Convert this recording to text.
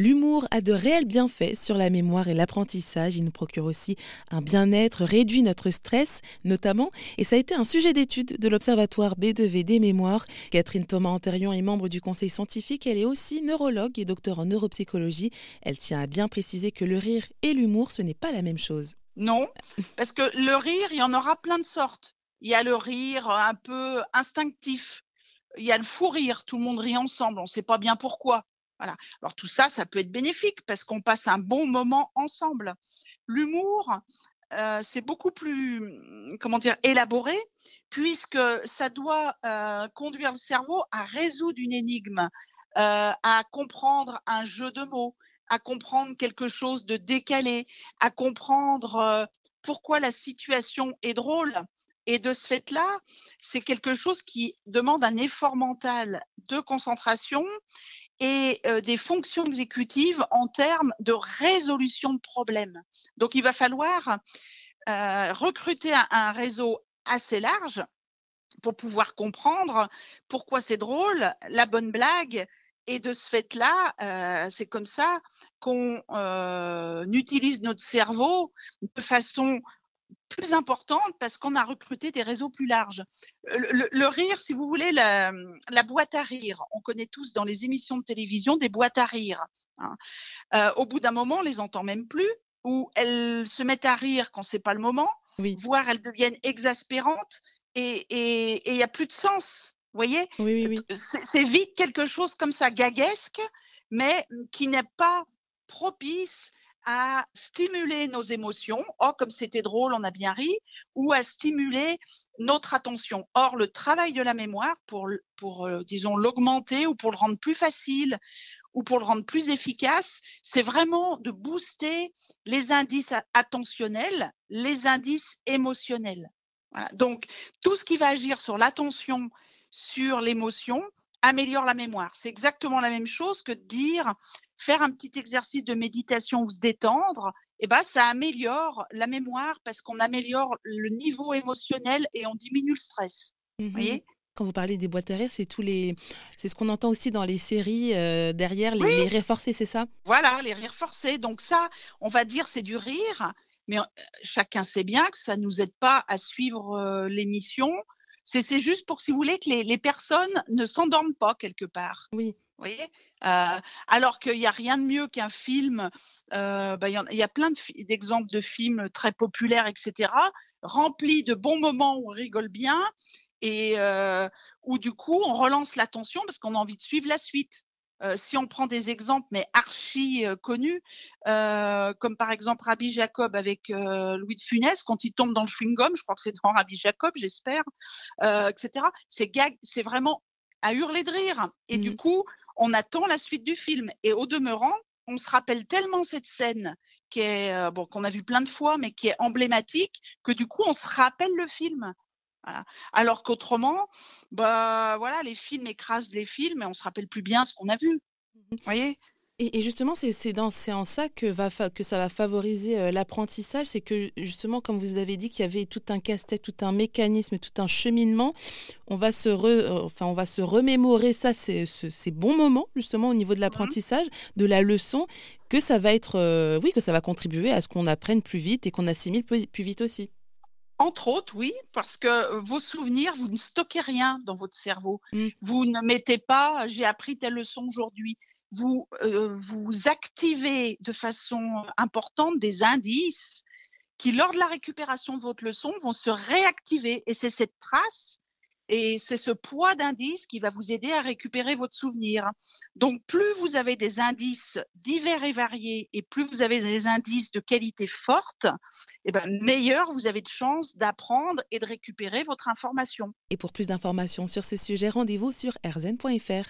L'humour a de réels bienfaits sur la mémoire et l'apprentissage. Il nous procure aussi un bien-être, réduit notre stress notamment. Et ça a été un sujet d'étude de l'Observatoire B2V des mémoires. Catherine Thomas-Antérion est membre du conseil scientifique. Elle est aussi neurologue et docteur en neuropsychologie. Elle tient à bien préciser que le rire et l'humour, ce n'est pas la même chose. Non, parce que le rire, il y en aura plein de sortes. Il y a le rire un peu instinctif. Il y a le fou rire, tout le monde rit ensemble, on ne sait pas bien pourquoi. Alors tout ça, ça peut être bénéfique parce qu'on passe un bon moment ensemble. L'humour, euh, c'est beaucoup plus, comment dire, élaboré puisque ça doit euh, conduire le cerveau à résoudre une énigme, euh, à comprendre un jeu de mots, à comprendre quelque chose de décalé, à comprendre pourquoi la situation est drôle. Et de ce fait-là, c'est quelque chose qui demande un effort mental de concentration et des fonctions exécutives en termes de résolution de problèmes. Donc, il va falloir recruter un, réseau assez large pour pouvoir comprendre pourquoi c'est drôle, la bonne blague. Et de ce fait-là, c'est comme ça qu'on utilise notre cerveau de façon plus importante parce qu'on a recruté des réseaux plus larges. Le, rire, si vous voulez, la, boîte à rire, on connaît tous dans les émissions de télévision des boîtes à rire. Hein. Euh, au bout d'un moment, on les entend même plus, ou elles se mettent à rire quand c'est pas le moment, voire elles deviennent exaspérantes et il n'y a plus de sens. Vous voyez? C'est vite quelque chose comme ça, gaguesque, mais qui n'est pas propice à stimuler nos émotions, oh comme c'était drôle, on a bien ri, ou à stimuler notre attention. Or, le travail de la mémoire, pour, pour euh, disons, l'augmenter ou pour le rendre plus facile ou pour le rendre plus efficace, c'est vraiment de booster les indices attentionnels, les indices émotionnels. Donc, tout ce qui va agir sur l'attention, sur l'émotion, améliore la mémoire. C'est exactement la même chose que de dire faire un petit exercice de méditation ou se détendre, eh ben, ça améliore la mémoire parce qu'on améliore le niveau émotionnel et on diminue le stress. Vous voyez? Mmh quand vous parlez des boîtes à rire, c'est tous les, c'est ce qu'on entend aussi dans les séries euh, derrière les, les rires forcés, c'est ça? Voilà, les rires forcés. Donc ça, on va dire c'est du rire, mais euh, chacun sait bien que ça nous aide pas à suivre euh, l'émission. C'est juste pour, si vous voulez, que les, les personnes ne s'endorment pas quelque part. Oui. Vous voyez? Euh, Alors qu'il n'y a rien de mieux qu'un film. Euh, bah, il y, a plein d'exemples de, films très populaires, etc., remplis de bons moments où on rigole bien et euh, où du coup on relance l'attention parce qu'on a envie de suivre la suite. Si on prend des exemples, mais archi connus, comme par exemple Rabbi Jacob avec Louis de Funès, quand il tombe dans le chewing-gum, je crois que c'est dans Rabbi Jacob, j'espère, etc. C'est vraiment à hurler de rire. Et du mmh. coup, on attend la suite du film. Et au demeurant, on se rappelle tellement cette scène qui est euh, bon qu'on a vu plein de fois, mais qui est emblématique, que du coup, on se rappelle le film. Alors qu'autrement, bah voilà, les films écrasent les films et on se rappelle plus bien ce qu'on a vu. Mmh Vous voyez? Et, justement, c'est en ça que, va que ça va favoriser euh, l'apprentissage. C'est que justement, comme vous avez dit qu'il y avait tout un casse-tête, tout un mécanisme, tout un cheminement, on va se, euh, enfin, on va se remémorer ça, ces, bons moments, justement, au niveau de l'apprentissage, de la leçon, que ça va être, euh, oui, que ça va contribuer à ce qu'on apprenne plus vite et qu'on assimile plus, vite aussi. Entre autres, oui, parce que vos souvenirs, vous ne stockez rien dans votre cerveau. Mmh. Vous ne mettez pas j'ai appris telle leçon aujourd'hui vous, euh, vous activez de façon importante des indices qui, lors de la récupération de votre leçon, vont se réactiver. Et c'est cette trace et c'est ce poids d'indices qui va vous aider à récupérer votre souvenir. Donc, plus vous avez des indices divers et variés et plus vous avez des indices de qualité forte, eh ben, meilleur vous avez de chances d'apprendre et de récupérer votre information. Et pour plus d'informations sur ce sujet, rendez-vous sur rzn.fr.